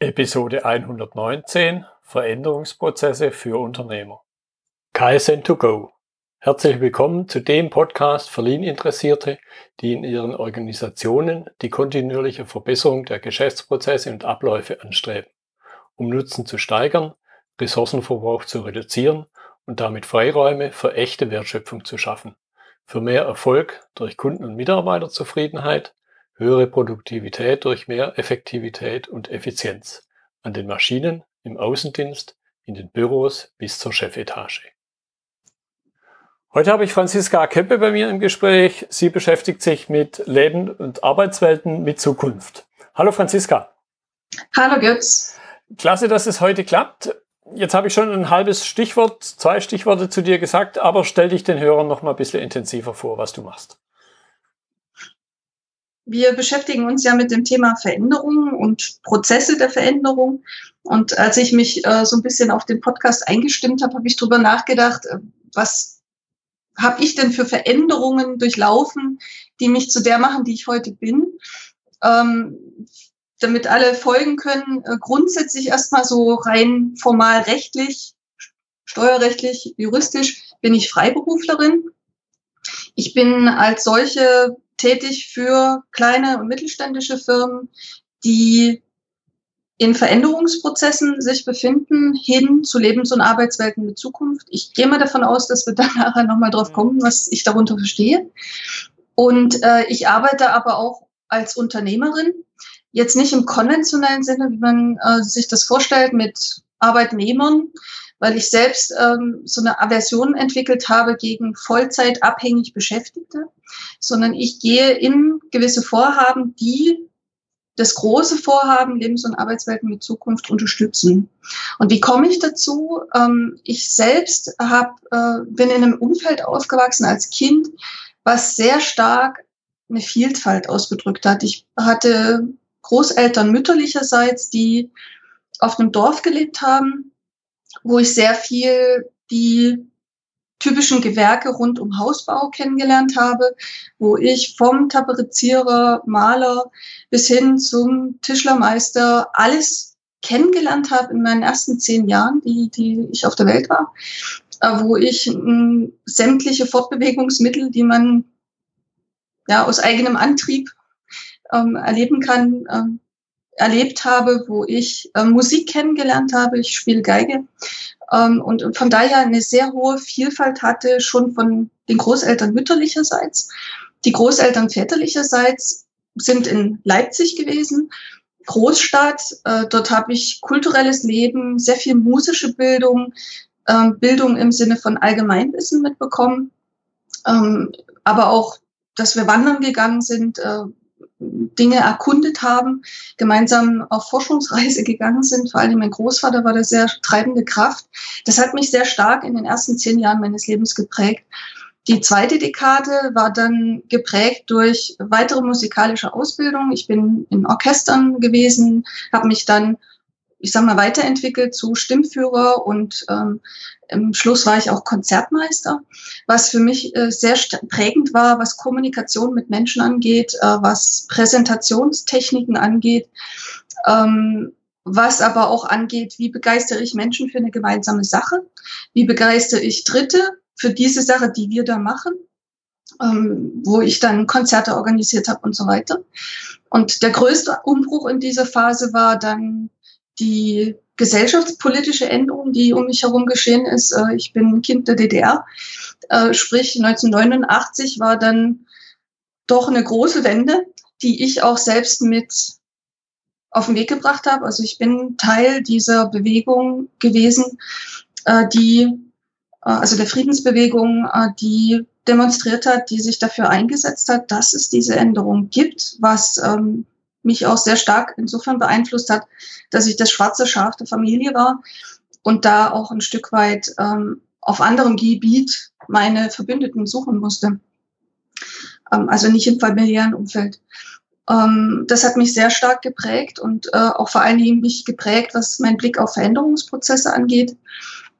Episode 119 Veränderungsprozesse für Unternehmer. KSN2Go. Herzlich willkommen zu dem Podcast für Lean-Interessierte, die in ihren Organisationen die kontinuierliche Verbesserung der Geschäftsprozesse und Abläufe anstreben, um Nutzen zu steigern, Ressourcenverbrauch zu reduzieren und damit Freiräume für echte Wertschöpfung zu schaffen, für mehr Erfolg durch Kunden- und Mitarbeiterzufriedenheit höhere Produktivität durch mehr Effektivität und Effizienz an den Maschinen, im Außendienst, in den Büros bis zur Chefetage. Heute habe ich Franziska Kempe bei mir im Gespräch. Sie beschäftigt sich mit Leben und Arbeitswelten mit Zukunft. Hallo Franziska. Hallo Götz. Klasse, dass es heute klappt. Jetzt habe ich schon ein halbes Stichwort, zwei Stichworte zu dir gesagt, aber stell dich den Hörern noch mal ein bisschen intensiver vor, was du machst. Wir beschäftigen uns ja mit dem Thema Veränderung und Prozesse der Veränderung. Und als ich mich äh, so ein bisschen auf den Podcast eingestimmt habe, habe ich drüber nachgedacht, äh, was habe ich denn für Veränderungen durchlaufen, die mich zu der machen, die ich heute bin. Ähm, damit alle folgen können, äh, grundsätzlich erstmal so rein formal rechtlich, steuerrechtlich, juristisch bin ich Freiberuflerin. Ich bin als solche tätig für kleine und mittelständische Firmen, die in Veränderungsprozessen sich befinden, hin zu Lebens- und Arbeitswelten mit Zukunft. Ich gehe mal davon aus, dass wir dann nachher nochmal drauf kommen, was ich darunter verstehe. Und äh, ich arbeite aber auch als Unternehmerin, jetzt nicht im konventionellen Sinne, wie man äh, sich das vorstellt, mit Arbeitnehmern, weil ich selbst ähm, so eine Aversion entwickelt habe gegen Vollzeitabhängig Beschäftigte, sondern ich gehe in gewisse Vorhaben, die das große Vorhaben Lebens- und Arbeitswelten mit Zukunft unterstützen. Und wie komme ich dazu? Ähm, ich selbst hab, äh, bin in einem Umfeld aufgewachsen als Kind, was sehr stark eine Vielfalt ausgedrückt hat. Ich hatte Großeltern mütterlicherseits, die auf einem Dorf gelebt haben, wo ich sehr viel die typischen Gewerke rund um Hausbau kennengelernt habe, wo ich vom Tapezierer, Maler bis hin zum Tischlermeister alles kennengelernt habe in meinen ersten zehn Jahren, die, die ich auf der Welt war, äh, wo ich mh, sämtliche Fortbewegungsmittel, die man ja aus eigenem Antrieb ähm, erleben kann, ähm, erlebt habe, wo ich äh, Musik kennengelernt habe. Ich spiele Geige ähm, und von daher eine sehr hohe Vielfalt hatte, schon von den Großeltern mütterlicherseits. Die Großeltern väterlicherseits sind in Leipzig gewesen, Großstadt. Äh, dort habe ich kulturelles Leben, sehr viel musische Bildung, äh, Bildung im Sinne von Allgemeinwissen mitbekommen, ähm, aber auch, dass wir wandern gegangen sind, äh, Dinge erkundet haben, gemeinsam auf Forschungsreise gegangen sind. Vor allem mein Großvater war da sehr treibende Kraft. Das hat mich sehr stark in den ersten zehn Jahren meines Lebens geprägt. Die zweite Dekade war dann geprägt durch weitere musikalische Ausbildung. Ich bin in Orchestern gewesen, habe mich dann ich sag mal, weiterentwickelt zu Stimmführer und ähm, im Schluss war ich auch Konzertmeister, was für mich äh, sehr prägend war, was Kommunikation mit Menschen angeht, äh, was Präsentationstechniken angeht, ähm, was aber auch angeht, wie begeistere ich Menschen für eine gemeinsame Sache, wie begeistere ich Dritte für diese Sache, die wir da machen, ähm, wo ich dann Konzerte organisiert habe und so weiter. Und der größte Umbruch in dieser Phase war dann die gesellschaftspolitische Änderung, die um mich herum geschehen ist. Äh, ich bin Kind der DDR, äh, sprich 1989 war dann doch eine große Wende, die ich auch selbst mit auf den Weg gebracht habe. Also ich bin Teil dieser Bewegung gewesen, äh, die, also der Friedensbewegung, die demonstriert hat, die sich dafür eingesetzt hat, dass es diese Änderung gibt, was ähm, mich auch sehr stark insofern beeinflusst hat, dass ich das schwarze Schaf der Familie war und da auch ein Stück weit ähm, auf anderem Gebiet meine Verbündeten suchen musste. Ähm, also nicht im familiären Umfeld. Ähm, das hat mich sehr stark geprägt und äh, auch vor allen Dingen mich geprägt, was mein Blick auf Veränderungsprozesse angeht.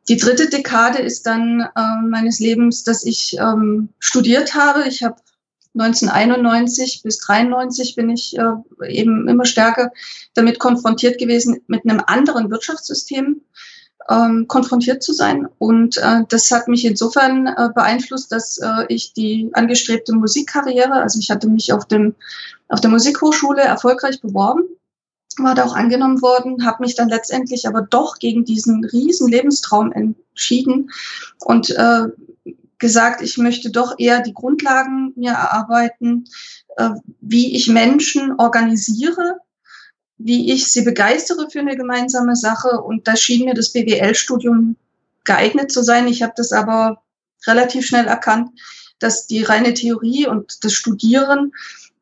Die dritte Dekade ist dann äh, meines Lebens, dass ich ähm, studiert habe. Ich habe 1991 bis 93 bin ich äh, eben immer stärker damit konfrontiert gewesen, mit einem anderen Wirtschaftssystem ähm, konfrontiert zu sein. Und äh, das hat mich insofern äh, beeinflusst, dass äh, ich die angestrebte Musikkarriere, also ich hatte mich auf, dem, auf der Musikhochschule erfolgreich beworben, war da auch angenommen worden, habe mich dann letztendlich aber doch gegen diesen riesen Lebenstraum entschieden und äh, gesagt, ich möchte doch eher die Grundlagen mir erarbeiten, äh, wie ich Menschen organisiere, wie ich sie begeistere für eine gemeinsame Sache. Und da schien mir das BWL-Studium geeignet zu sein. Ich habe das aber relativ schnell erkannt, dass die reine Theorie und das Studieren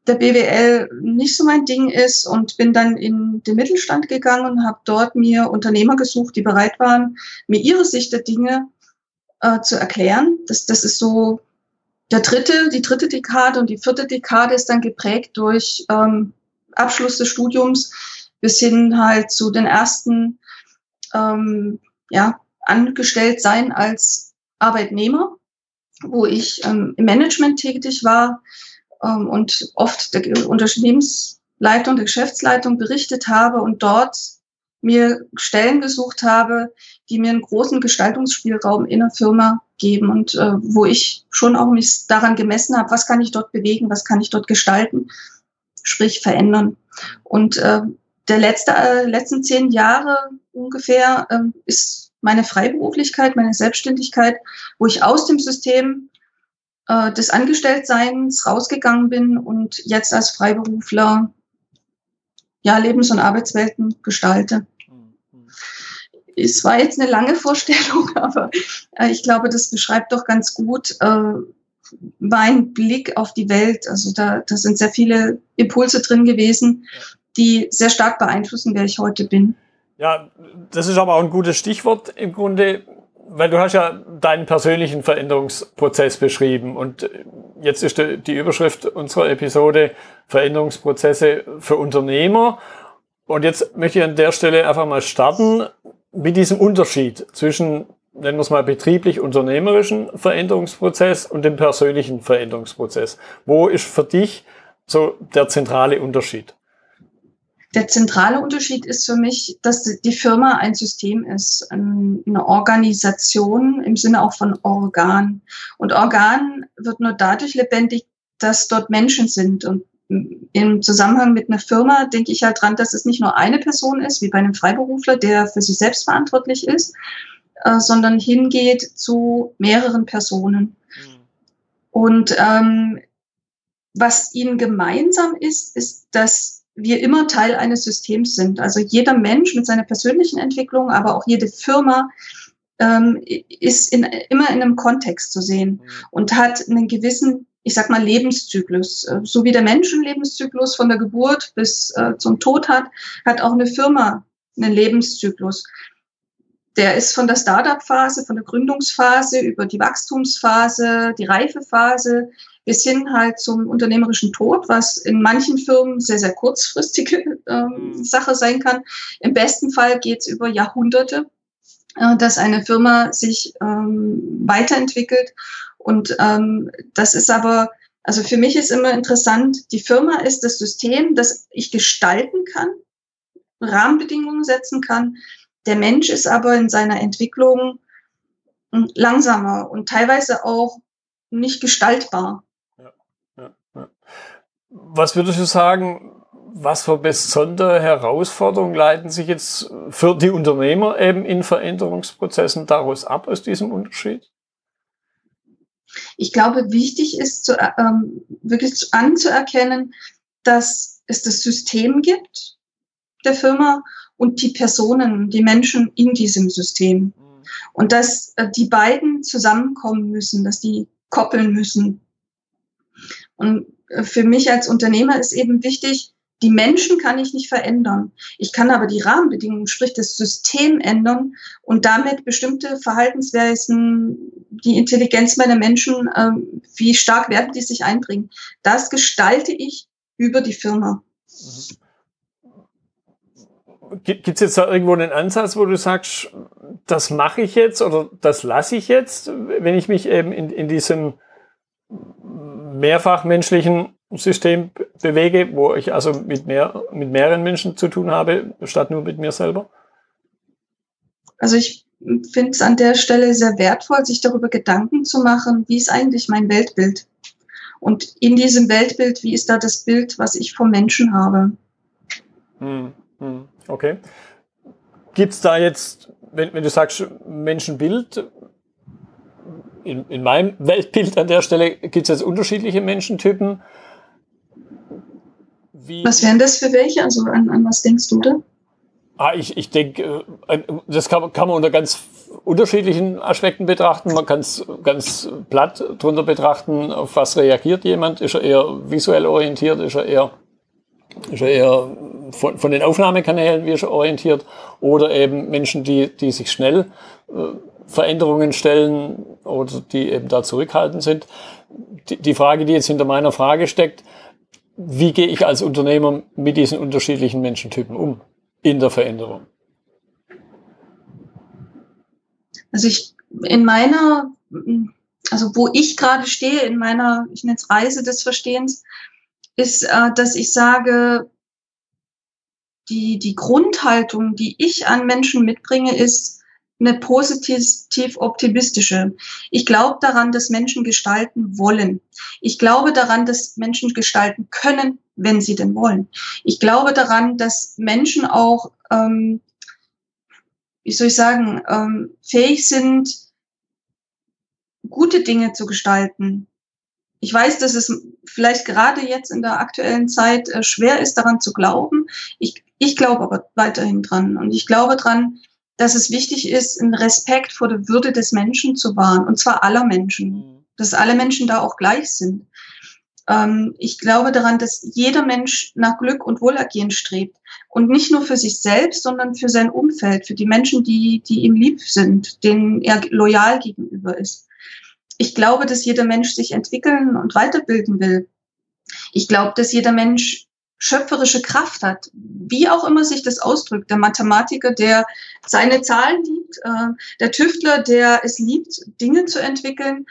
der BWL nicht so mein Ding ist und bin dann in den Mittelstand gegangen und habe dort mir Unternehmer gesucht, die bereit waren, mir ihre Sicht der Dinge äh, zu erklären. Das, das ist so der dritte, die dritte Dekade und die vierte Dekade ist dann geprägt durch ähm, Abschluss des Studiums bis hin halt zu den ersten ähm, ja, angestellt sein als Arbeitnehmer, wo ich ähm, im Management tätig war ähm, und oft der Unternehmensleitung, der Geschäftsleitung berichtet habe und dort mir Stellen gesucht habe, die mir einen großen Gestaltungsspielraum in der Firma geben und äh, wo ich schon auch mich daran gemessen habe, was kann ich dort bewegen, was kann ich dort gestalten sprich verändern. Und äh, der letzte, äh, letzten zehn Jahre ungefähr äh, ist meine Freiberuflichkeit, meine Selbstständigkeit, wo ich aus dem System äh, des Angestelltseins rausgegangen bin und jetzt als Freiberufler ja Lebens- und Arbeitswelten gestalte. Es war jetzt eine lange Vorstellung, aber äh, ich glaube, das beschreibt doch ganz gut, äh, mein Blick auf die Welt. Also da, da sind sehr viele Impulse drin gewesen, die sehr stark beeinflussen, wer ich heute bin. Ja, das ist aber auch ein gutes Stichwort im Grunde, weil du hast ja deinen persönlichen Veränderungsprozess beschrieben und jetzt ist die Überschrift unserer Episode Veränderungsprozesse für Unternehmer. Und jetzt möchte ich an der Stelle einfach mal starten mit diesem Unterschied zwischen nennen wir es mal betrieblich-unternehmerischen Veränderungsprozess und dem persönlichen Veränderungsprozess. Wo ist für dich so der zentrale Unterschied? Der zentrale Unterschied ist für mich, dass die Firma ein System ist, eine Organisation im Sinne auch von Organ. Und Organ wird nur dadurch lebendig, dass dort Menschen sind. Und im Zusammenhang mit einer Firma denke ich halt dran, dass es nicht nur eine Person ist, wie bei einem Freiberufler, der für sich selbst verantwortlich ist, äh, sondern hingeht zu mehreren Personen. Mhm. Und ähm, was ihnen gemeinsam ist, ist, dass wir immer Teil eines Systems sind. Also jeder Mensch mit seiner persönlichen Entwicklung, aber auch jede Firma ähm, ist in, immer in einem Kontext zu sehen mhm. und hat einen gewissen, ich sag mal, Lebenszyklus. Äh, so wie der Mensch einen Lebenszyklus von der Geburt bis äh, zum Tod hat, hat auch eine Firma einen Lebenszyklus. Der ist von der Startup-Phase, von der Gründungsphase über die Wachstumsphase, die Reifephase bis hin halt zum unternehmerischen Tod, was in manchen Firmen sehr, sehr kurzfristige ähm, mhm. Sache sein kann. Im besten Fall geht es über Jahrhunderte, äh, dass eine Firma sich ähm, weiterentwickelt. Und ähm, das ist aber, also für mich ist immer interessant, die Firma ist das System, das ich gestalten kann, Rahmenbedingungen setzen kann, der Mensch ist aber in seiner Entwicklung hm, langsamer und teilweise auch nicht gestaltbar. Was würdest du sagen, was für besondere Herausforderungen leiten sich jetzt für die Unternehmer eben in Veränderungsprozessen daraus ab aus diesem Unterschied? Ich glaube, wichtig ist zu, ähm, wirklich anzuerkennen, dass es das System gibt der Firma und die Personen, die Menschen in diesem System. Mhm. Und dass äh, die beiden zusammenkommen müssen, dass die koppeln müssen. Und äh, für mich als Unternehmer ist eben wichtig, die Menschen kann ich nicht verändern. Ich kann aber die Rahmenbedingungen, sprich das System ändern und damit bestimmte Verhaltensweisen, die Intelligenz meiner Menschen, äh, wie stark werden die sich einbringen. Das gestalte ich über die Firma. Mhm. Gibt es jetzt da irgendwo einen Ansatz, wo du sagst, das mache ich jetzt oder das lasse ich jetzt, wenn ich mich eben in, in diesem mehrfachmenschlichen System bewege, wo ich also mit mehr, mit mehreren Menschen zu tun habe, statt nur mit mir selber? Also ich finde es an der Stelle sehr wertvoll, sich darüber Gedanken zu machen, wie ist eigentlich mein Weltbild? Und in diesem Weltbild, wie ist da das Bild, was ich vom Menschen habe? Hm, hm, okay. Gibt es da jetzt, wenn, wenn du sagst Menschenbild, in, in meinem Weltbild an der Stelle gibt es jetzt unterschiedliche Menschentypen. Wie was wären das für welche? Also an, an was denkst du da? Ah, ich, ich denke, äh, das kann, kann man unter ganz unterschiedlichen Aspekten betrachten. Man kann es ganz platt drunter betrachten, auf was reagiert jemand. Ist er eher visuell orientiert? Ist er eher, ist er eher von, von den Aufnahmekanälen wie ist er orientiert? Oder eben Menschen, die, die sich schnell äh, Veränderungen stellen oder die eben da zurückhaltend sind. Die, die Frage, die jetzt hinter meiner Frage steckt, wie gehe ich als Unternehmer mit diesen unterschiedlichen Menschentypen um? in der Veränderung? Also ich in meiner, also wo ich gerade stehe in meiner, ich nenne es Reise des Verstehens, ist, äh, dass ich sage, die, die Grundhaltung, die ich an Menschen mitbringe, ist eine positiv optimistische. Ich glaube daran, dass Menschen gestalten wollen. Ich glaube daran, dass Menschen gestalten können, wenn sie denn wollen. Ich glaube daran, dass Menschen auch, ähm, wie soll ich sagen, ähm, fähig sind, gute Dinge zu gestalten. Ich weiß, dass es vielleicht gerade jetzt in der aktuellen Zeit äh, schwer ist, daran zu glauben. Ich, ich glaube aber weiterhin dran. Und ich glaube dran, dass es wichtig ist, einen Respekt vor der Würde des Menschen zu wahren. Und zwar aller Menschen. Mhm. Dass alle Menschen da auch gleich sind. Ähm, ich glaube daran, dass jeder Mensch nach Glück und Wohlergehen strebt. Und nicht nur für sich selbst, sondern für sein Umfeld, für die Menschen, die, die ihm lieb sind, denen er loyal gegenüber ist. Ich glaube, dass jeder Mensch sich entwickeln und weiterbilden will. Ich glaube, dass jeder Mensch schöpferische Kraft hat, wie auch immer sich das ausdrückt. Der Mathematiker, der seine Zahlen liebt, äh, der Tüftler, der es liebt, Dinge zu entwickeln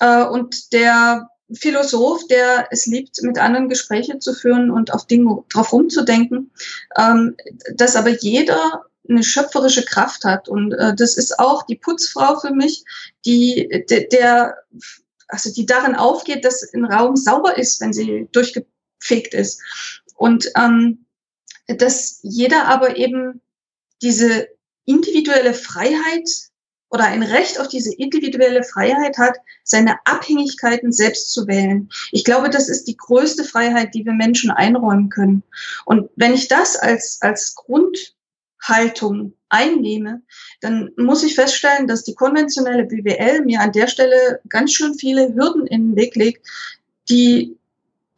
äh, und der Philosoph, der es liebt, mit anderen Gespräche zu führen und auf Dinge drauf rumzudenken, ähm, dass aber jeder eine schöpferische Kraft hat. Und äh, das ist auch die Putzfrau für mich, die de, der, also die darin aufgeht, dass ein Raum sauber ist, wenn sie durchgefegt ist. Und ähm, dass jeder aber eben diese individuelle Freiheit oder ein Recht auf diese individuelle Freiheit hat, seine Abhängigkeiten selbst zu wählen. Ich glaube, das ist die größte Freiheit, die wir Menschen einräumen können. Und wenn ich das als, als Grundhaltung einnehme, dann muss ich feststellen, dass die konventionelle BWL mir an der Stelle ganz schön viele Hürden in den Weg legt, die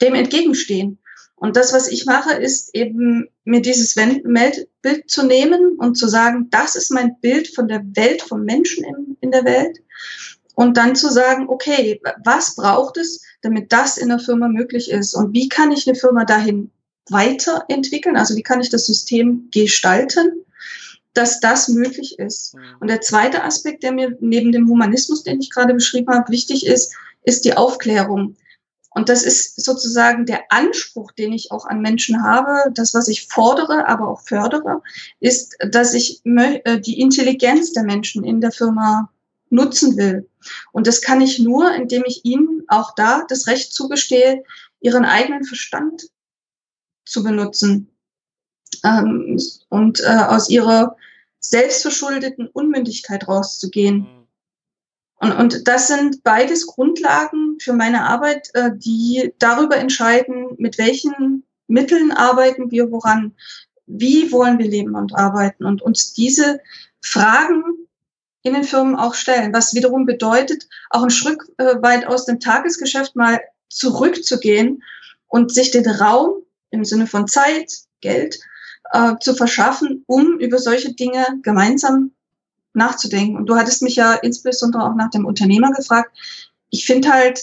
dem entgegenstehen. Und das, was ich mache, ist eben mir dieses Bild zu nehmen und zu sagen, das ist mein Bild von der Welt, vom Menschen in, in der Welt. Und dann zu sagen, okay, was braucht es, damit das in der Firma möglich ist? Und wie kann ich eine Firma dahin weiterentwickeln? Also wie kann ich das System gestalten, dass das möglich ist? Mhm. Und der zweite Aspekt, der mir neben dem Humanismus, den ich gerade beschrieben habe, wichtig ist, ist die Aufklärung. Und das ist sozusagen der Anspruch, den ich auch an Menschen habe. Das, was ich fordere, aber auch fördere, ist, dass ich äh, die Intelligenz der Menschen in der Firma nutzen will. Und das kann ich nur, indem ich ihnen auch da das Recht zugestehe, ihren eigenen Verstand zu benutzen ähm, und äh, aus ihrer selbstverschuldeten Unmündigkeit rauszugehen. Und, und das sind beides Grundlagen für meine Arbeit, äh, die darüber entscheiden, mit welchen Mitteln arbeiten wir woran, wie wollen wir leben und arbeiten und uns diese Fragen in den Firmen auch stellen, was wiederum bedeutet, auch ein Stück äh, weit aus dem Tagesgeschäft mal zurückzugehen und sich den Raum im Sinne von Zeit, Geld äh, zu verschaffen, um über solche Dinge gemeinsam nachzudenken. Und du hattest mich ja insbesondere auch nach dem Unternehmer gefragt. Ich finde halt,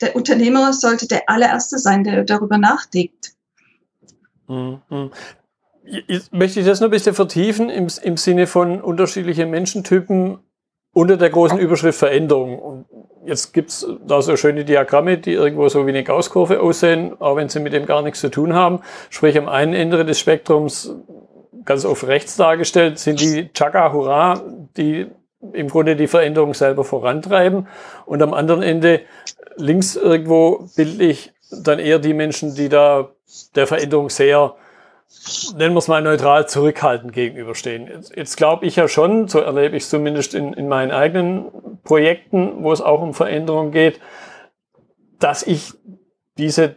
der Unternehmer sollte der allererste sein, der darüber nachdenkt. Mhm. Ich möchte das noch ein bisschen vertiefen im, im Sinne von unterschiedlichen Menschentypen unter der großen Überschrift Veränderung. jetzt gibt's da so schöne Diagramme, die irgendwo so wie eine Gaußkurve aussehen, auch wenn sie mit dem gar nichts zu tun haben. Sprich, am einen Ende des Spektrums, ganz oft rechts dargestellt, sind die Chaka Hurra, die im Grunde die Veränderung selber vorantreiben. Und am anderen Ende links irgendwo bildlich dann eher die Menschen, die da der Veränderung sehr nennen wir es mal neutral, zurückhaltend gegenüberstehen. Jetzt, jetzt glaube ich ja schon, so erlebe ich es zumindest in, in meinen eigenen Projekten, wo es auch um Veränderung geht, dass ich diese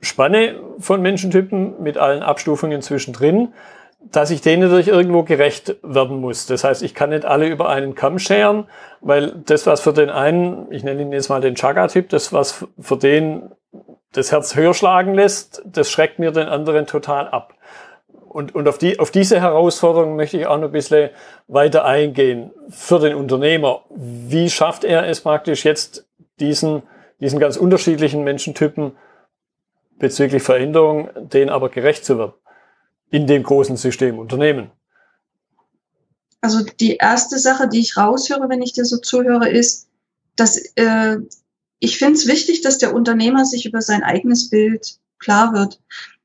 Spanne von Menschentypen mit allen Abstufungen zwischendrin, dass ich denen natürlich irgendwo gerecht werden muss. Das heißt, ich kann nicht alle über einen Kamm scheren, weil das, was für den einen, ich nenne ihn jetzt mal den Chaga-Typ, das, was für den das Herz höher schlagen lässt, das schreckt mir den anderen total ab. Und, und auf, die, auf diese Herausforderung möchte ich auch noch ein bisschen weiter eingehen. Für den Unternehmer, wie schafft er es praktisch jetzt, diesen, diesen ganz unterschiedlichen Menschentypen bezüglich Veränderung, denen aber gerecht zu werden in dem großen System Unternehmen? Also die erste Sache, die ich raushöre, wenn ich dir so zuhöre, ist, dass äh, ich finde es wichtig, dass der Unternehmer sich über sein eigenes Bild klar wird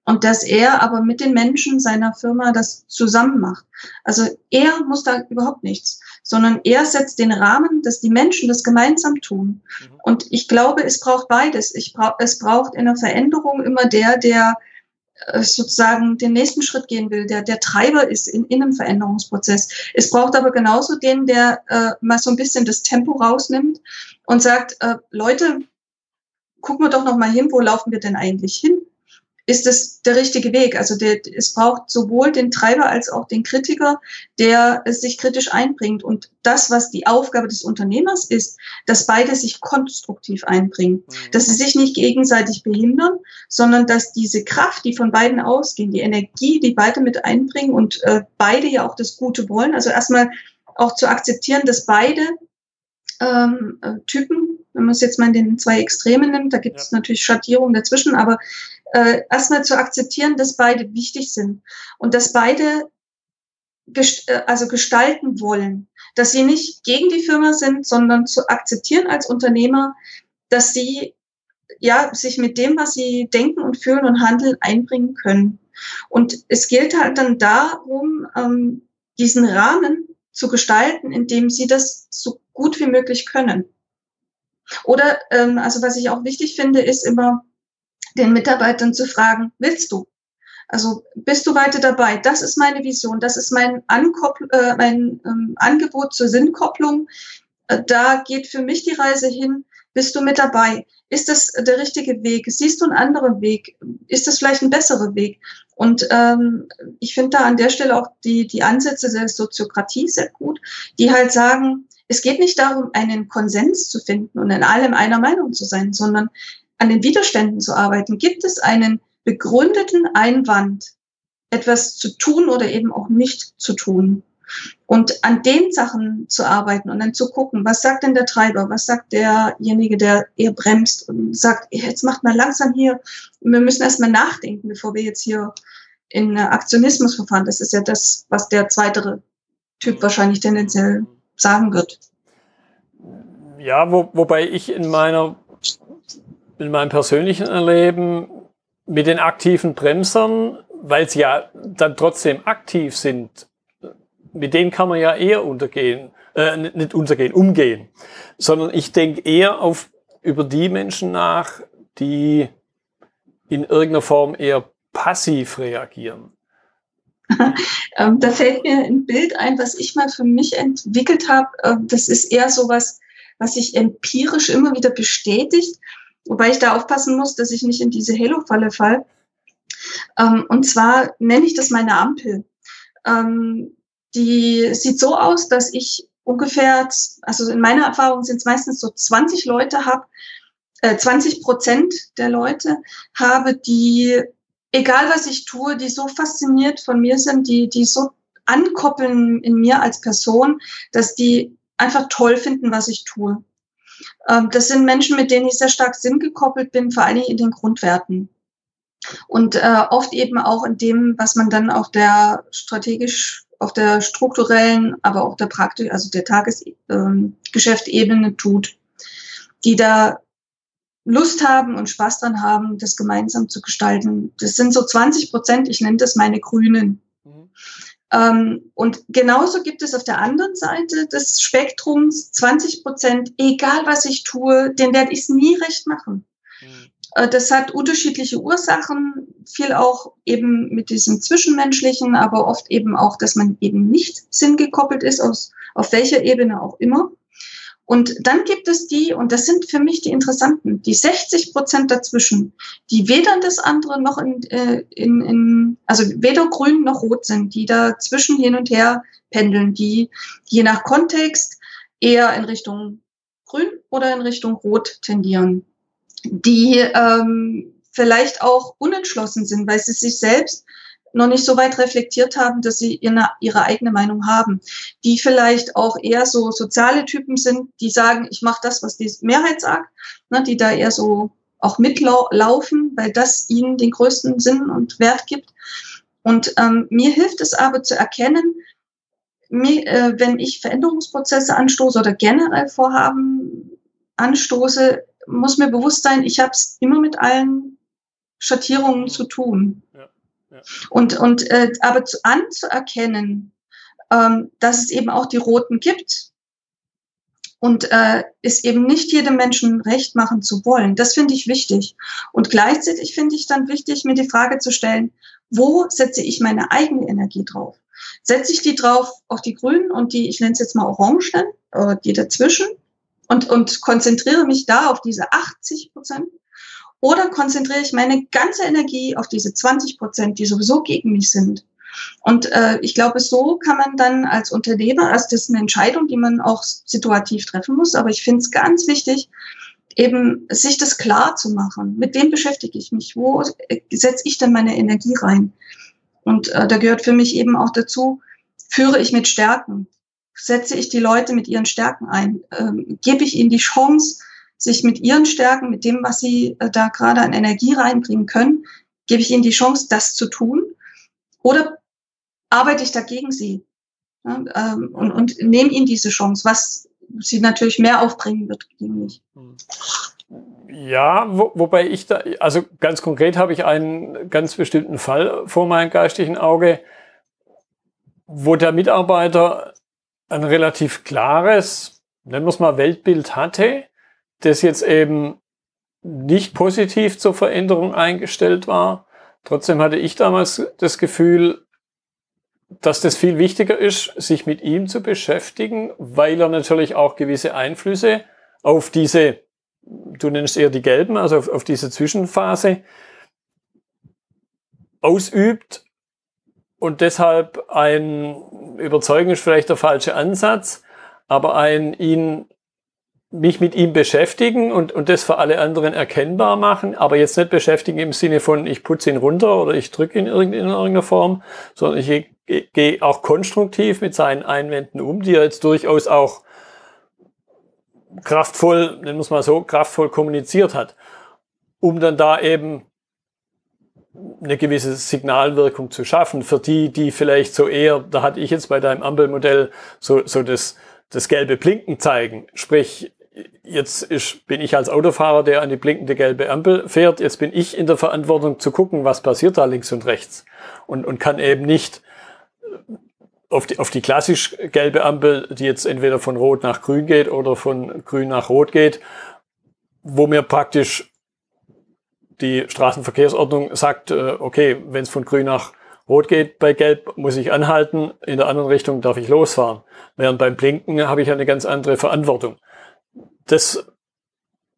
und dass er aber mit den Menschen seiner Firma das zusammen macht. Also er muss da überhaupt nichts, sondern er setzt den Rahmen, dass die Menschen das gemeinsam tun. Mhm. Und ich glaube, es braucht beides. Ich brauch, es braucht in der Veränderung immer der, der sozusagen den nächsten Schritt gehen will, der der Treiber ist in, in einem Veränderungsprozess. Es braucht aber genauso den, der äh, mal so ein bisschen das Tempo rausnimmt und sagt, äh, Leute, gucken wir doch noch mal hin, wo laufen wir denn eigentlich hin? Ist es der richtige Weg. Also der, es braucht sowohl den Treiber als auch den Kritiker, der sich kritisch einbringt. Und das, was die Aufgabe des Unternehmers ist, dass beide sich konstruktiv einbringen, mhm. dass sie sich nicht gegenseitig behindern, sondern dass diese Kraft, die von beiden ausgehen, die Energie, die beide mit einbringen und äh, beide ja auch das Gute wollen, also erstmal auch zu akzeptieren, dass beide ähm, äh, Typen, wenn man es jetzt mal in den zwei Extremen nimmt, da gibt es ja. natürlich Schattierungen dazwischen, aber äh, erstmal zu akzeptieren, dass beide wichtig sind und dass beide gest äh, also gestalten wollen, dass sie nicht gegen die Firma sind, sondern zu akzeptieren als Unternehmer, dass sie ja sich mit dem, was sie denken und fühlen und handeln, einbringen können. Und es gilt halt dann darum, ähm, diesen Rahmen zu gestalten, indem sie das so gut wie möglich können. Oder ähm, also was ich auch wichtig finde, ist immer den Mitarbeitern zu fragen, willst du? Also bist du weiter dabei? Das ist meine Vision, das ist mein, Ankoppl äh, mein ähm, Angebot zur Sinnkopplung. Äh, da geht für mich die Reise hin. Bist du mit dabei? Ist das der richtige Weg? Siehst du einen anderen Weg? Ist das vielleicht ein besserer Weg? Und ähm, ich finde da an der Stelle auch die, die Ansätze der Soziokratie sehr gut, die halt sagen, es geht nicht darum, einen Konsens zu finden und in allem einer Meinung zu sein, sondern an den Widerständen zu arbeiten. Gibt es einen begründeten Einwand, etwas zu tun oder eben auch nicht zu tun? Und an den Sachen zu arbeiten und dann zu gucken, was sagt denn der Treiber, was sagt derjenige, der eher bremst und sagt, jetzt macht mal langsam hier, wir müssen erstmal nachdenken, bevor wir jetzt hier in Aktionismus verfahren. Das ist ja das, was der zweite Typ wahrscheinlich tendenziell sagen wird. Ja, wo, wobei ich in meiner in meinem persönlichen Erleben mit den aktiven Bremsern, weil sie ja dann trotzdem aktiv sind, mit denen kann man ja eher untergehen, äh, nicht untergehen, umgehen, sondern ich denke eher auf über die Menschen nach, die in irgendeiner Form eher passiv reagieren. Ähm, da fällt mir ein Bild ein, was ich mal für mich entwickelt habe. Ähm, das ist eher so was, was sich empirisch immer wieder bestätigt. Wobei ich da aufpassen muss, dass ich nicht in diese Halo-Falle fall. Ähm, und zwar nenne ich das meine Ampel. Die sieht so aus, dass ich ungefähr, also in meiner Erfahrung sind es meistens so 20 Leute habe, äh, 20 Prozent der Leute habe, die, egal was ich tue, die so fasziniert von mir sind, die, die so ankoppeln in mir als Person, dass die einfach toll finden, was ich tue. Ähm, das sind Menschen, mit denen ich sehr stark sinngekoppelt bin, vor allen Dingen in den Grundwerten. Und äh, oft eben auch in dem, was man dann auf der strategisch, auf der strukturellen, aber auch der praktisch, also der Tagesgeschäftebene ähm, tut. die da Lust haben und Spaß dran haben, das gemeinsam zu gestalten. Das sind so 20 Prozent, ich nenne das meine Grünen. Mhm. Ähm, und genauso gibt es auf der anderen Seite des Spektrums 20 Prozent, egal was ich tue, den werde ich es nie recht machen. Mhm. Äh, das hat unterschiedliche Ursachen, viel auch eben mit diesem Zwischenmenschlichen, aber oft eben auch, dass man eben nicht sinngekoppelt ist, aus, auf welcher Ebene auch immer. Und dann gibt es die, und das sind für mich die interessanten, die 60 Prozent dazwischen, die weder das andere noch in, äh, in, in, also weder grün noch rot sind, die dazwischen hin und her pendeln, die je nach Kontext eher in Richtung grün oder in Richtung rot tendieren, die ähm, vielleicht auch unentschlossen sind, weil sie sich selbst noch nicht so weit reflektiert haben, dass sie ihre, eigene Meinung haben, die vielleicht auch eher so soziale Typen sind, die sagen, ich mache das, was die Mehrheit sagt, ne, die da eher so auch mitlaufen, weil das ihnen den größten Sinn und Wert gibt. Und ähm, mir hilft es aber zu erkennen, mir, äh, wenn ich Veränderungsprozesse anstoße oder generell Vorhaben anstoße, muss mir bewusst sein, ich habe es immer mit allen Schattierungen zu tun. Und, und äh, aber zu, anzuerkennen, ähm, dass es eben auch die Roten gibt und äh, es eben nicht jedem Menschen recht machen zu wollen, das finde ich wichtig. Und gleichzeitig finde ich dann wichtig, mir die Frage zu stellen, wo setze ich meine eigene Energie drauf? Setze ich die drauf auf die Grünen und die, ich nenne es jetzt mal Orangen, äh, die dazwischen und, und konzentriere mich da auf diese 80 Prozent? Oder konzentriere ich meine ganze Energie auf diese 20 Prozent, die sowieso gegen mich sind? Und äh, ich glaube, so kann man dann als Unternehmer, also das ist eine Entscheidung, die man auch situativ treffen muss, aber ich finde es ganz wichtig, eben sich das klar zu machen. Mit wem beschäftige ich mich? Wo setze ich denn meine Energie rein? Und äh, da gehört für mich eben auch dazu, führe ich mit Stärken? Setze ich die Leute mit ihren Stärken ein? Ähm, gebe ich ihnen die Chance, sich mit ihren Stärken, mit dem, was sie äh, da gerade an Energie reinbringen können, gebe ich ihnen die Chance, das zu tun? Oder arbeite ich dagegen sie? Ähm, und, und nehme ihnen diese Chance, was sie natürlich mehr aufbringen wird gegen mich. Ja, wo, wobei ich da, also ganz konkret habe ich einen ganz bestimmten Fall vor meinem geistigen Auge, wo der Mitarbeiter ein relativ klares, nennen wir es mal, Weltbild hatte, das jetzt eben nicht positiv zur Veränderung eingestellt war. Trotzdem hatte ich damals das Gefühl, dass das viel wichtiger ist, sich mit ihm zu beschäftigen, weil er natürlich auch gewisse Einflüsse auf diese, du nennst eher die gelben, also auf, auf diese Zwischenphase ausübt und deshalb ein Überzeugen ist vielleicht der falsche Ansatz, aber ein ihn mich mit ihm beschäftigen und, und das für alle anderen erkennbar machen, aber jetzt nicht beschäftigen im Sinne von, ich putze ihn runter oder ich drücke ihn in irgendeiner Form, sondern ich gehe auch konstruktiv mit seinen Einwänden um, die er jetzt durchaus auch kraftvoll, nennen wir es mal so, kraftvoll kommuniziert hat, um dann da eben eine gewisse Signalwirkung zu schaffen. Für die, die vielleicht so eher, da hatte ich jetzt bei deinem Ampelmodell so, so das, das gelbe Blinken zeigen, sprich jetzt ist, bin ich als Autofahrer, der an die blinkende gelbe Ampel fährt, jetzt bin ich in der Verantwortung zu gucken, was passiert da links und rechts. Und, und kann eben nicht äh, auf die, auf die klassisch gelbe Ampel, die jetzt entweder von Rot nach Grün geht oder von Grün nach Rot geht, wo mir praktisch die Straßenverkehrsordnung sagt, äh, okay, wenn es von Grün nach Rot geht bei Gelb, muss ich anhalten, in der anderen Richtung darf ich losfahren. Während beim Blinken habe ich eine ganz andere Verantwortung das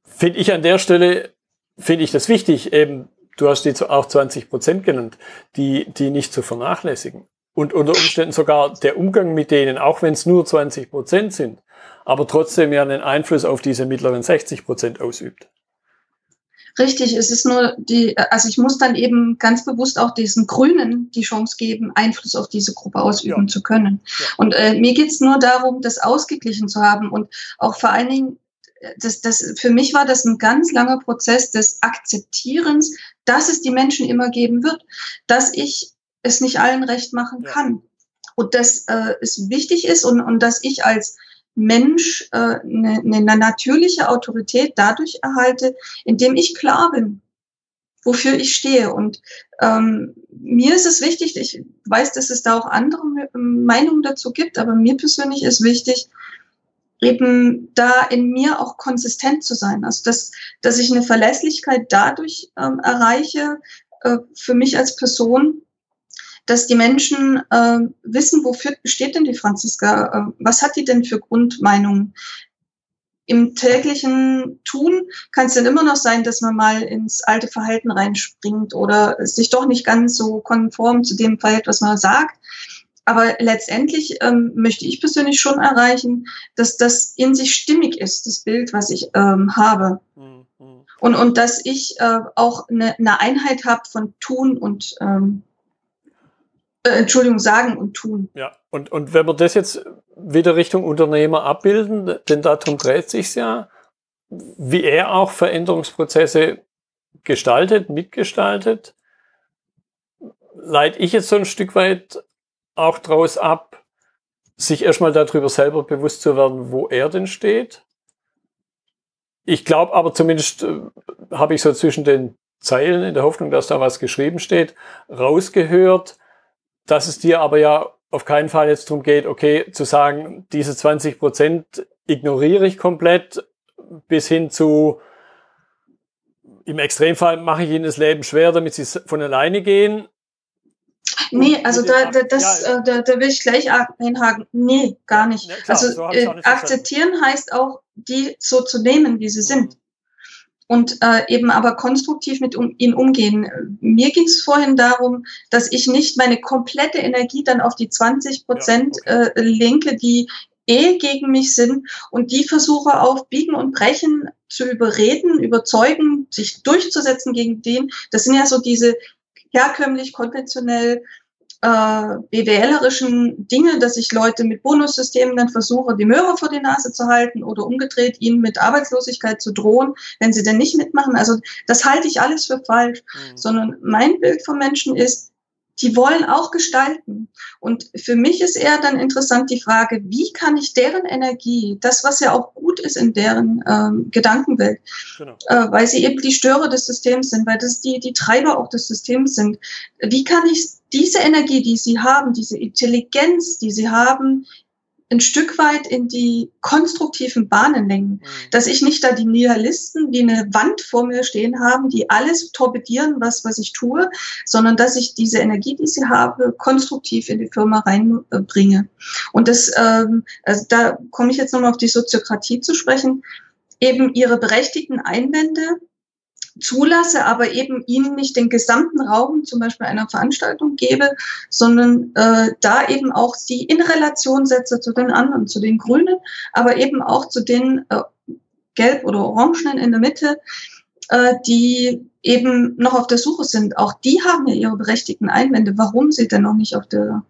finde ich an der Stelle, finde ich das wichtig, eben, du hast die auch 20 Prozent genannt, die, die nicht zu vernachlässigen. Und unter Umständen sogar der Umgang mit denen, auch wenn es nur 20 Prozent sind, aber trotzdem ja einen Einfluss auf diese mittleren 60 Prozent ausübt. Richtig, es ist nur die, also ich muss dann eben ganz bewusst auch diesen Grünen die Chance geben, Einfluss auf diese Gruppe ausüben ja. zu können. Ja. Und äh, mir geht's nur darum, das ausgeglichen zu haben und auch vor allen Dingen das, das, für mich war das ein ganz langer Prozess des Akzeptierens, dass es die Menschen immer geben wird, dass ich es nicht allen recht machen kann. Und dass äh, es wichtig ist und, und dass ich als Mensch äh, eine, eine natürliche Autorität dadurch erhalte, indem ich klar bin, wofür ich stehe. Und ähm, mir ist es wichtig, ich weiß, dass es da auch andere Meinungen dazu gibt, aber mir persönlich ist wichtig, eben da in mir auch konsistent zu sein. Also dass, dass ich eine Verlässlichkeit dadurch ähm, erreiche, äh, für mich als Person, dass die Menschen äh, wissen, wofür steht denn die Franziska, äh, was hat die denn für Grundmeinungen. Im täglichen Tun kann es dann immer noch sein, dass man mal ins alte Verhalten reinspringt oder sich doch nicht ganz so konform zu dem verhält, was man sagt. Aber letztendlich ähm, möchte ich persönlich schon erreichen, dass das in sich stimmig ist, das Bild, was ich ähm, habe. Mhm. Und, und dass ich äh, auch eine, eine Einheit habe von Tun und ähm, äh, Entschuldigung, sagen und tun. Ja, und, und wenn wir das jetzt wieder Richtung Unternehmer abbilden, denn darum dreht sich ja, wie er auch Veränderungsprozesse gestaltet, mitgestaltet, leite ich jetzt so ein Stück weit auch daraus ab, sich erstmal darüber selber bewusst zu werden, wo er denn steht. Ich glaube aber zumindest äh, habe ich so zwischen den Zeilen in der Hoffnung, dass da was geschrieben steht, rausgehört, dass es dir aber ja auf keinen Fall jetzt darum geht, okay, zu sagen, diese 20 Prozent ignoriere ich komplett bis hin zu, im Extremfall mache ich ihnen das Leben schwer, damit sie von alleine gehen. Nee, also da, da, das, ja, äh, da, da will ich gleich einhaken. Nee, gar nicht. Ja, klar, also so äh, akzeptieren heißt auch, die so zu nehmen, wie sie mhm. sind und äh, eben aber konstruktiv mit um, ihnen umgehen. Mir ging es vorhin darum, dass ich nicht meine komplette Energie dann auf die 20 Prozent ja, okay. äh, lenke, die eh gegen mich sind und die versuche auf Biegen und Brechen zu überreden, überzeugen, sich durchzusetzen gegen den. Das sind ja so diese herkömmlich, konventionell äh, BWLerischen Dinge, dass ich Leute mit Bonussystemen dann versuche, die Möhre vor die Nase zu halten oder umgedreht ihnen mit Arbeitslosigkeit zu drohen, wenn sie denn nicht mitmachen. Also das halte ich alles für falsch, mhm. sondern mein Bild von Menschen ist, die wollen auch gestalten. Und für mich ist eher dann interessant die Frage, wie kann ich deren Energie, das, was ja auch gut ist in deren ähm, Gedankenwelt, genau. äh, weil sie eben die Störer des Systems sind, weil das die, die Treiber auch des Systems sind, wie kann ich diese Energie, die sie haben, diese Intelligenz, die sie haben, ein Stück weit in die konstruktiven Bahnen lenken. Mhm. Dass ich nicht da die Nihilisten wie eine Wand vor mir stehen haben, die alles torpedieren, was, was ich tue, sondern dass ich diese Energie, die sie habe, konstruktiv in die Firma reinbringe. Und das, ähm, also da komme ich jetzt nochmal auf die Soziokratie zu sprechen, eben ihre berechtigten Einwände zulasse, aber eben ihnen nicht den gesamten Raum zum Beispiel einer Veranstaltung gebe, sondern äh, da eben auch sie in Relation setze zu den anderen, zu den Grünen, aber eben auch zu den äh, Gelb- oder Orangenen in der Mitte, äh, die eben noch auf der Suche sind. Auch die haben ja ihre berechtigten Einwände, warum sie denn noch nicht auf der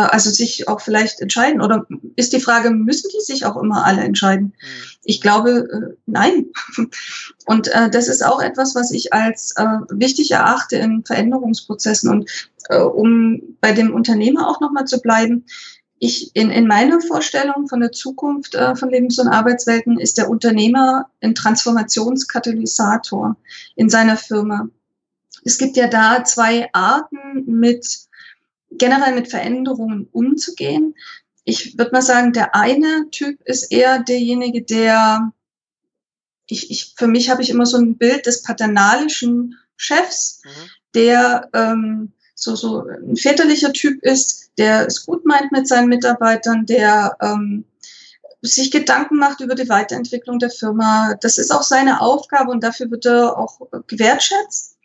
also sich auch vielleicht entscheiden? Oder ist die Frage, müssen die sich auch immer alle entscheiden? Mhm. Ich glaube, äh, nein. Und äh, das ist auch etwas, was ich als äh, wichtig erachte in Veränderungsprozessen. Und äh, um bei dem Unternehmer auch nochmal zu bleiben, ich in, in meiner Vorstellung von der Zukunft äh, von Lebens- und Arbeitswelten ist der Unternehmer ein Transformationskatalysator in seiner Firma. Es gibt ja da zwei Arten mit generell mit Veränderungen umzugehen. Ich würde mal sagen, der eine Typ ist eher derjenige, der, ich, ich, für mich habe ich immer so ein Bild des paternalischen Chefs, mhm. der ähm, so, so ein väterlicher Typ ist, der es gut meint mit seinen Mitarbeitern, der ähm, sich Gedanken macht über die Weiterentwicklung der Firma. Das ist auch seine Aufgabe und dafür wird er auch gewertschätzt,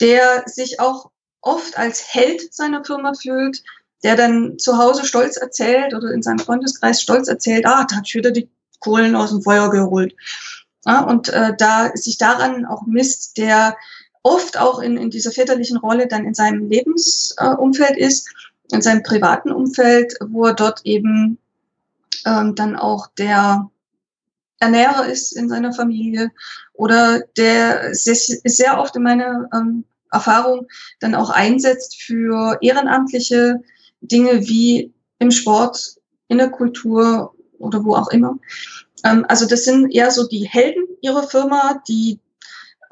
der sich auch oft als Held seiner Firma fühlt, der dann zu Hause stolz erzählt oder in seinem Freundeskreis stolz erzählt, ah, da hat ich wieder die Kohlen aus dem Feuer geholt. Ja, und äh, da sich daran auch misst, der oft auch in, in dieser väterlichen Rolle dann in seinem Lebensumfeld äh, ist, in seinem privaten Umfeld, wo er dort eben ähm, dann auch der Ernährer ist in seiner Familie oder der sehr, sehr oft in meiner ähm, Erfahrung dann auch einsetzt für ehrenamtliche Dinge wie im Sport, in der Kultur oder wo auch immer. Ähm, also das sind eher so die Helden ihrer Firma, die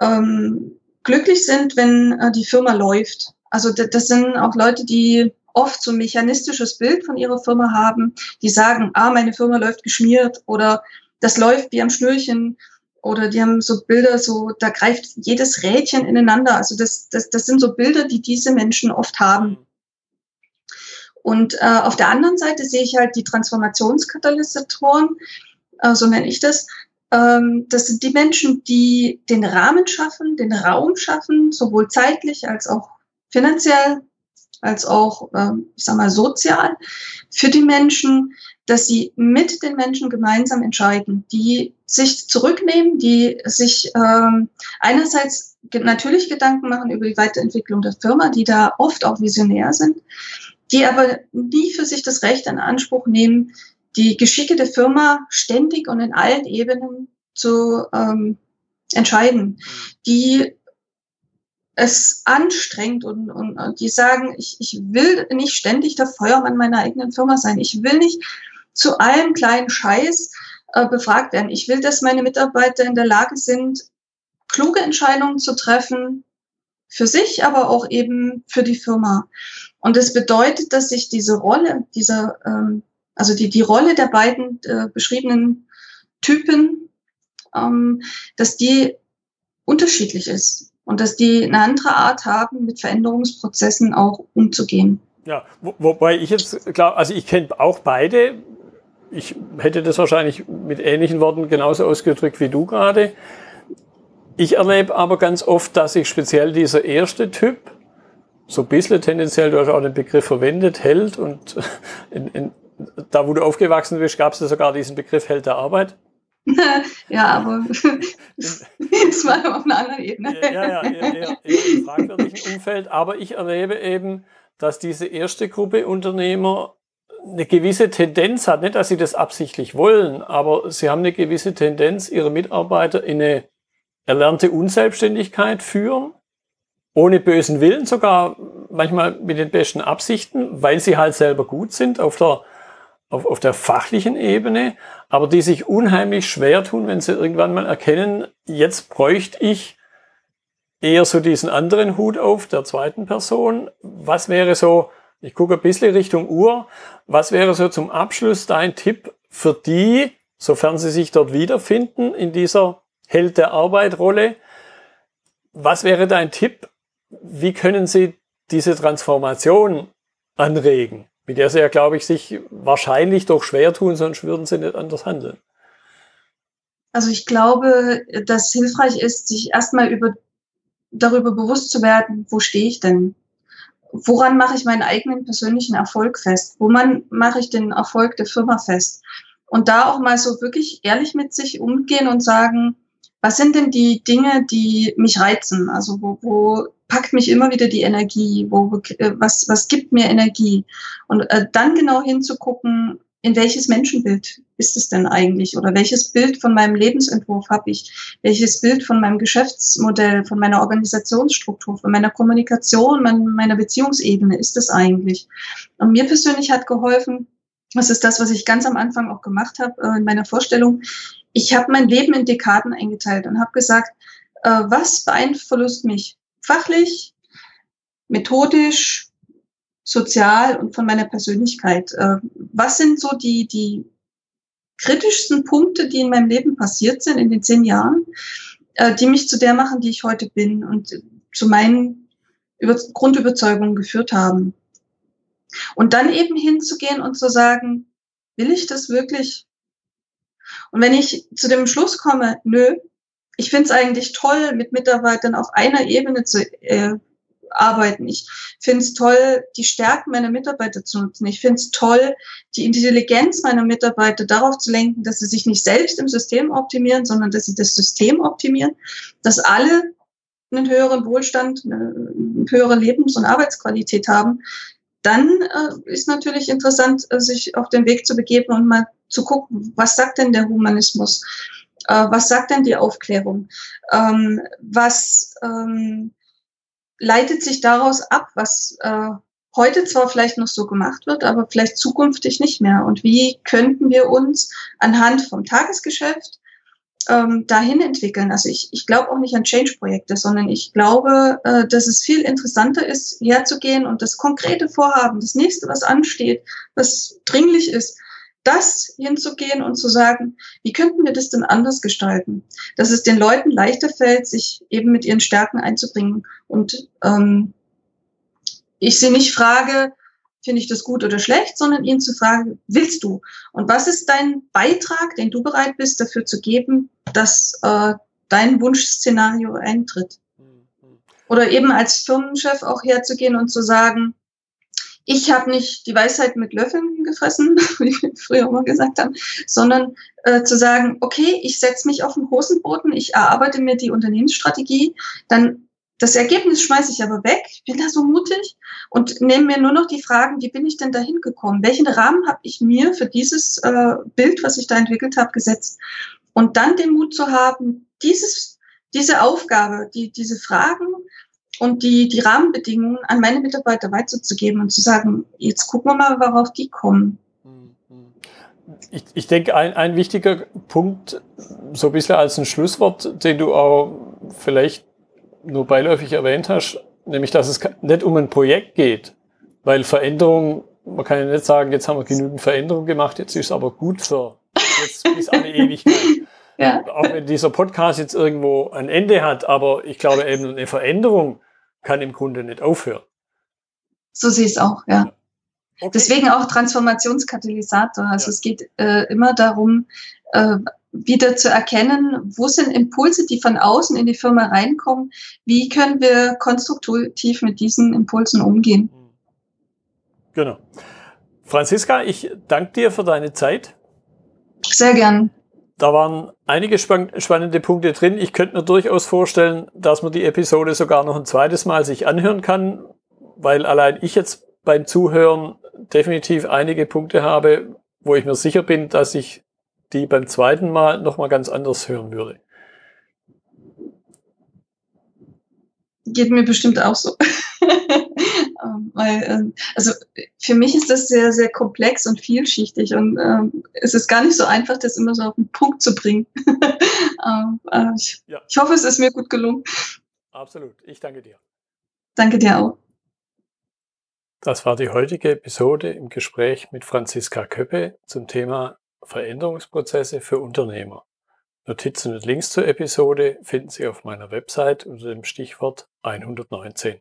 ähm, glücklich sind, wenn äh, die Firma läuft. Also das sind auch Leute, die oft so ein mechanistisches Bild von ihrer Firma haben, die sagen, ah, meine Firma läuft geschmiert oder das läuft wie am Schnürchen oder die haben so Bilder, so da greift jedes Rädchen ineinander. Also das, das, das sind so Bilder, die diese Menschen oft haben. Und äh, auf der anderen Seite sehe ich halt die Transformationskatalysatoren, äh, so nenne ich das. Ähm, das sind die Menschen, die den Rahmen schaffen, den Raum schaffen, sowohl zeitlich als auch finanziell, als auch, äh, ich sag mal, sozial für die Menschen, dass sie mit den Menschen gemeinsam entscheiden, die sich zurücknehmen, die sich ähm, einerseits natürlich Gedanken machen über die Weiterentwicklung der Firma, die da oft auch visionär sind, die aber nie für sich das Recht in Anspruch nehmen, die Geschicke der Firma ständig und in allen Ebenen zu ähm, entscheiden, die es anstrengt und, und, und die sagen, ich, ich will nicht ständig der Feuermann meiner eigenen Firma sein. Ich will nicht zu allem kleinen Scheiß äh, befragt werden. Ich will, dass meine Mitarbeiter in der Lage sind, kluge Entscheidungen zu treffen, für sich, aber auch eben für die Firma. Und das bedeutet, dass sich diese Rolle, dieser, ähm, also die, die Rolle der beiden äh, beschriebenen Typen, ähm, dass die unterschiedlich ist und dass die eine andere Art haben, mit Veränderungsprozessen auch umzugehen. Ja, wo, wobei ich jetzt glaube, also ich kenne auch beide. Ich hätte das wahrscheinlich mit ähnlichen Worten genauso ausgedrückt wie du gerade. Ich erlebe aber ganz oft, dass sich speziell dieser erste Typ so ein bisschen tendenziell, du hast auch den Begriff verwendet, Held und in, in, da, wo du aufgewachsen bist, gab es ja sogar diesen Begriff Held der Arbeit. ja, aber das war auf einer anderen Ebene. Ja, ja, ja, ja, im fragwürdigen Umfeld. Aber ich erlebe eben, dass diese erste Gruppe Unternehmer eine gewisse Tendenz hat, nicht, dass sie das absichtlich wollen, aber sie haben eine gewisse Tendenz, ihre Mitarbeiter in eine erlernte Unselbstständigkeit führen, ohne bösen Willen, sogar manchmal mit den besten Absichten, weil sie halt selber gut sind auf der, auf, auf der fachlichen Ebene, aber die sich unheimlich schwer tun, wenn sie irgendwann mal erkennen, jetzt bräuchte ich eher so diesen anderen Hut auf, der zweiten Person. Was wäre so, ich gucke ein bisschen Richtung Uhr, was wäre so zum Abschluss dein Tipp für die, sofern sie sich dort wiederfinden in dieser Held der Arbeit-Rolle. Was wäre dein Tipp? Wie können Sie diese Transformation anregen, mit der Sie ja, glaube ich, sich wahrscheinlich doch schwer tun, sonst würden Sie nicht anders handeln? Also ich glaube, dass hilfreich ist, sich erstmal über, darüber bewusst zu werden, wo stehe ich denn? Woran mache ich meinen eigenen persönlichen Erfolg fest? Woran mache ich den Erfolg der Firma fest? Und da auch mal so wirklich ehrlich mit sich umgehen und sagen, was sind denn die Dinge, die mich reizen? Also wo, wo packt mich immer wieder die Energie? Wo, äh, was, was gibt mir Energie? Und äh, dann genau hinzugucken, in welches Menschenbild ist es denn eigentlich? Oder welches Bild von meinem Lebensentwurf habe ich? Welches Bild von meinem Geschäftsmodell, von meiner Organisationsstruktur, von meiner Kommunikation, meiner Beziehungsebene ist es eigentlich? Und mir persönlich hat geholfen, das ist das, was ich ganz am Anfang auch gemacht habe äh, in meiner Vorstellung, ich habe mein Leben in Dekaden eingeteilt und habe gesagt, äh, was beeinflusst mich fachlich, methodisch, sozial und von meiner Persönlichkeit. Äh, was sind so die, die kritischsten Punkte, die in meinem Leben passiert sind in den zehn Jahren, äh, die mich zu der machen, die ich heute bin und zu meinen Über Grundüberzeugungen geführt haben. Und dann eben hinzugehen und zu sagen, will ich das wirklich? Und wenn ich zu dem Schluss komme, nö, ich finde es eigentlich toll, mit Mitarbeitern auf einer Ebene zu äh, arbeiten. Ich finde es toll, die Stärken meiner Mitarbeiter zu nutzen. Ich finde es toll, die Intelligenz meiner Mitarbeiter darauf zu lenken, dass sie sich nicht selbst im System optimieren, sondern dass sie das System optimieren, dass alle einen höheren Wohlstand, eine höhere Lebens- und Arbeitsqualität haben. Dann äh, ist natürlich interessant, äh, sich auf den Weg zu begeben und mal zu gucken, was sagt denn der Humanismus? Äh, was sagt denn die Aufklärung? Ähm, was ähm, leitet sich daraus ab, was äh, heute zwar vielleicht noch so gemacht wird, aber vielleicht zukünftig nicht mehr. Und wie könnten wir uns anhand vom Tagesgeschäft ähm, dahin entwickeln? Also ich, ich glaube auch nicht an Change-Projekte, sondern ich glaube, äh, dass es viel interessanter ist, herzugehen und das konkrete Vorhaben, das nächste, was ansteht, was dringlich ist, das hinzugehen und zu sagen, wie könnten wir das denn anders gestalten? Dass es den Leuten leichter fällt, sich eben mit ihren Stärken einzubringen und ähm, ich sie nicht frage, finde ich das gut oder schlecht, sondern ihnen zu fragen, willst du? Und was ist dein Beitrag, den du bereit bist, dafür zu geben, dass äh, dein Wunschszenario eintritt? Oder eben als Firmenchef auch herzugehen und zu sagen, ich habe nicht die Weisheit mit Löffeln gefressen, wie wir früher immer gesagt haben, sondern äh, zu sagen, okay, ich setze mich auf den Hosenboden, ich erarbeite mir die Unternehmensstrategie, dann das Ergebnis schmeiße ich aber weg, bin da so mutig und nehme mir nur noch die Fragen, wie bin ich denn da hingekommen? Welchen Rahmen habe ich mir für dieses äh, Bild, was ich da entwickelt habe, gesetzt? Und dann den Mut zu haben, dieses, diese Aufgabe, die, diese Fragen und die, die Rahmenbedingungen an meine Mitarbeiter weiterzugeben und zu sagen, jetzt gucken wir mal, worauf die kommen. Ich, ich denke, ein, ein wichtiger Punkt, so ein bisschen als ein Schlusswort, den du auch vielleicht nur beiläufig erwähnt hast, nämlich dass es nicht um ein Projekt geht, weil Veränderung, man kann ja nicht sagen, jetzt haben wir genügend Veränderung gemacht, jetzt ist es aber gut für jetzt bis alle Ewigkeit. Ja. Auch wenn dieser Podcast jetzt irgendwo ein Ende hat, aber ich glaube eben eine Veränderung kann im Grunde nicht aufhören. So sehe ich es auch, ja. Okay. Deswegen auch Transformationskatalysator. Also ja. es geht äh, immer darum, äh, wieder zu erkennen, wo sind Impulse, die von außen in die Firma reinkommen, wie können wir konstruktiv mit diesen Impulsen umgehen. Genau. Franziska, ich danke dir für deine Zeit. Sehr gern. Da waren einige spannende Punkte drin. Ich könnte mir durchaus vorstellen, dass man die Episode sogar noch ein zweites Mal sich anhören kann, weil allein ich jetzt beim Zuhören definitiv einige Punkte habe, wo ich mir sicher bin, dass ich die beim zweiten Mal nochmal ganz anders hören würde. Geht mir bestimmt auch so. Ähm, weil, ähm, also für mich ist das sehr, sehr komplex und vielschichtig und ähm, es ist gar nicht so einfach, das immer so auf den Punkt zu bringen. ähm, äh, ich, ja. ich hoffe, es ist mir gut gelungen. Absolut. Ich danke dir. Danke dir auch. Das war die heutige Episode im Gespräch mit Franziska Köppe zum Thema Veränderungsprozesse für Unternehmer. Notizen und Links zur Episode finden Sie auf meiner Website unter dem Stichwort 119.